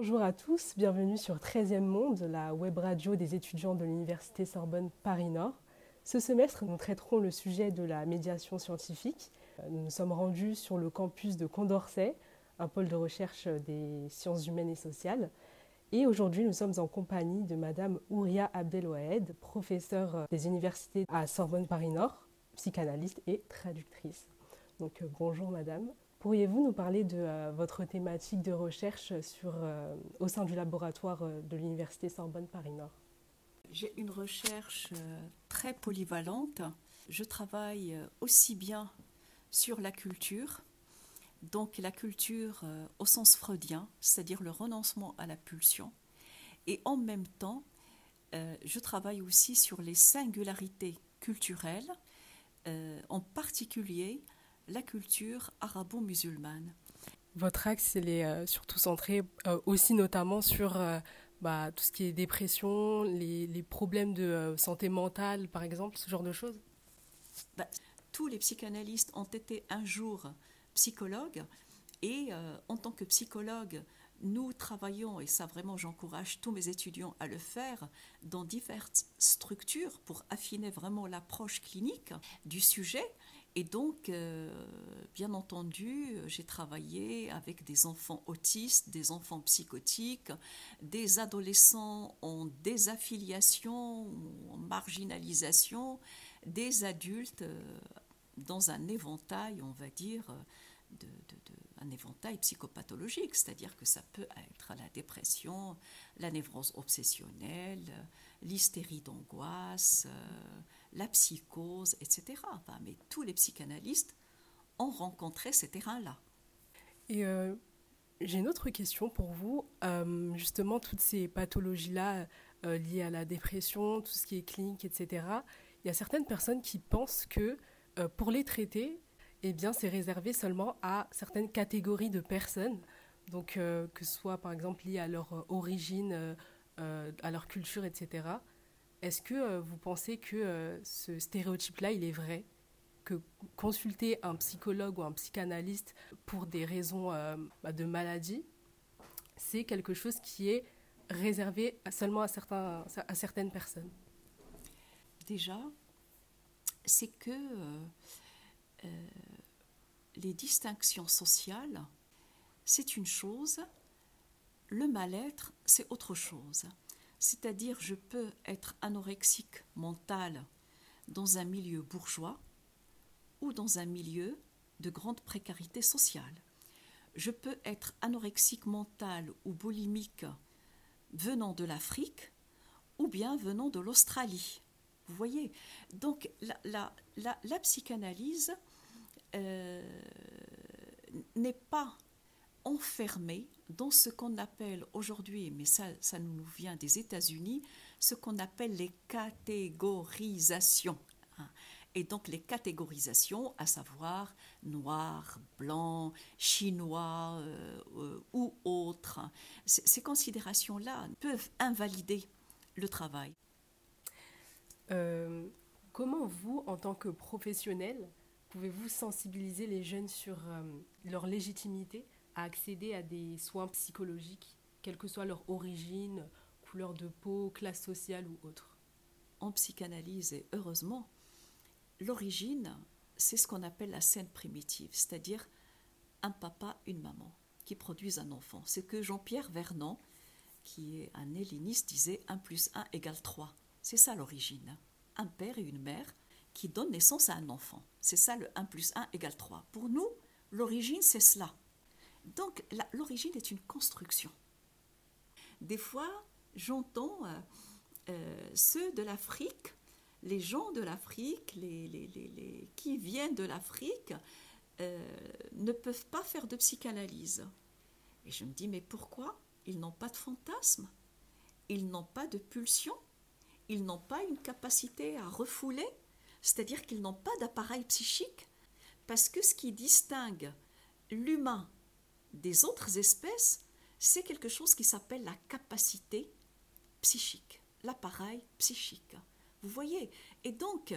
Bonjour à tous, bienvenue sur 13e Monde, la web radio des étudiants de l'Université Sorbonne Paris-Nord. Ce semestre, nous traiterons le sujet de la médiation scientifique. Nous nous sommes rendus sur le campus de Condorcet, un pôle de recherche des sciences humaines et sociales. Et aujourd'hui, nous sommes en compagnie de Madame Ouria Abdelwahed, professeure des universités à Sorbonne Paris-Nord, psychanalyste et traductrice. Donc euh, bonjour Madame. Pourriez-vous nous parler de euh, votre thématique de recherche sur, euh, au sein du laboratoire euh, de l'Université Sorbonne Paris-Nord J'ai une recherche très polyvalente. Je travaille aussi bien sur la culture, donc la culture au sens freudien, c'est-à-dire le renoncement à la pulsion, et en même temps, je travaille aussi sur les singularités culturelles, en particulier la culture arabo-musulmane. Votre axe, il est euh, surtout centré euh, aussi notamment sur euh, bah, tout ce qui est dépression, les, les problèmes de santé mentale, par exemple, ce genre de choses? Bah, Tous les psychanalystes ont été un jour psychologues et en tant que psychologue, nous travaillons, et ça vraiment j'encourage tous mes étudiants à le faire, dans diverses structures pour affiner vraiment l'approche clinique du sujet. Et donc, euh, bien entendu, j'ai travaillé avec des enfants autistes, des enfants psychotiques, des adolescents en désaffiliation, en marginalisation, des adultes euh, dans un éventail, on va dire, de, un éventail psychopathologique, c'est-à-dire que ça peut être la dépression, la névrose obsessionnelle, l'hystérie d'angoisse. Euh, la psychose, etc. Mais tous les psychanalystes ont rencontré ces terrains-là. Et euh, j'ai une autre question pour vous. Euh, justement, toutes ces pathologies-là liées à la dépression, tout ce qui est clinique, etc. Il y a certaines personnes qui pensent que pour les traiter, eh bien, c'est réservé seulement à certaines catégories de personnes. Donc, que ce soit par exemple lié à leur origine, à leur culture, etc. Est-ce que euh, vous pensez que euh, ce stéréotype-là, il est vrai? Que consulter un psychologue ou un psychanalyste pour des raisons euh, bah, de maladie, c'est quelque chose qui est réservé seulement à, certains, à certaines personnes? Déjà, c'est que les distinctions sociales, c'est une chose, le mal-être, c'est autre chose. C'est-à-dire, je peux être anorexique mental dans un milieu bourgeois ou dans un milieu de grande précarité sociale. Je peux être anorexique mental ou boulimique venant de l'Afrique ou bien venant de l'Australie. Vous voyez? Donc la, psychanalyse euh, n'est pas enfermée dans ce qu'on appelle aujourd'hui, mais ça, ça nous vient des États-Unis, ce qu'on appelle les catégorisations. Hein. Et donc les catégorisations, à savoir noir, blanc, chinois euh, euh, ou autres, ces considérations-là peuvent invalider le travail. Comment vous, en tant que professionnel, pouvez-vous sensibiliser les jeunes sur leur légitimité à accéder à des soins psychologiques, quelle que soit leur origine, couleur de peau, classe sociale ou autre? En psychanalyse, et heureusement, l'origine, c'est ce qu'on appelle la scène primitive, c'est-à-dire un papa, une maman qui produisent un enfant. C'est que Jean-Pierre Vernant, qui est un helléniste, disait 1 plus 1 égale 3. C'est ça l'origine. Un père et une mère qui donnent naissance à un enfant. C'est ça le 1 plus 1 égale 3. Pour nous, l'origine, c'est cela. Donc l'origine est une construction. Des fois, j'entends euh, euh, ceux de l'Afrique, les gens de l'Afrique, les, qui viennent de l'Afrique, euh, ne peuvent pas faire de psychanalyse. Et je me dis, mais pourquoi? Ils n'ont pas de fantasme, ils n'ont pas de pulsion, ils n'ont pas une capacité à refouler, c'est-à-dire qu'ils n'ont pas d'appareil psychique, parce que ce qui distingue l'humain des autres espèces, c'est quelque chose qui s'appelle la capacité psychique, l'appareil psychique. Vous voyez? Et donc,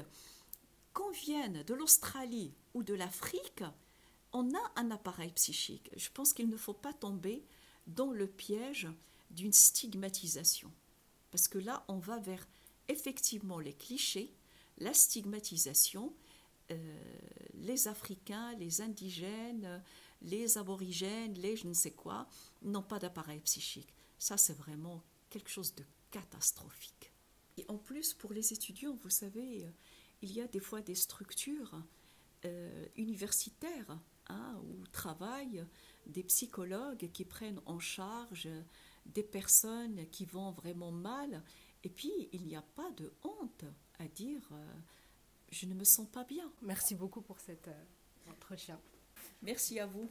qu'on vienne de l'Australie ou de l'Afrique, on a un appareil psychique. Je pense qu'il ne faut pas tomber dans le piège d'une stigmatisation. Parce que là, on va vers effectivement les clichés, la stigmatisation, euh, les Africains, les indigènes, les aborigènes, les je ne sais quoi, n'ont pas d'appareil psychique. Ça, c'est vraiment quelque chose de catastrophique. Et en plus, pour les étudiants, vous savez, il y a des fois des structures euh, universitaires hein, où travaillent des psychologues qui prennent en charge des personnes qui vont vraiment mal. Et puis, il n'y a pas de honte à dire euh, je ne me sens pas bien. Merci beaucoup pour cet euh, entretien. Merci à vous.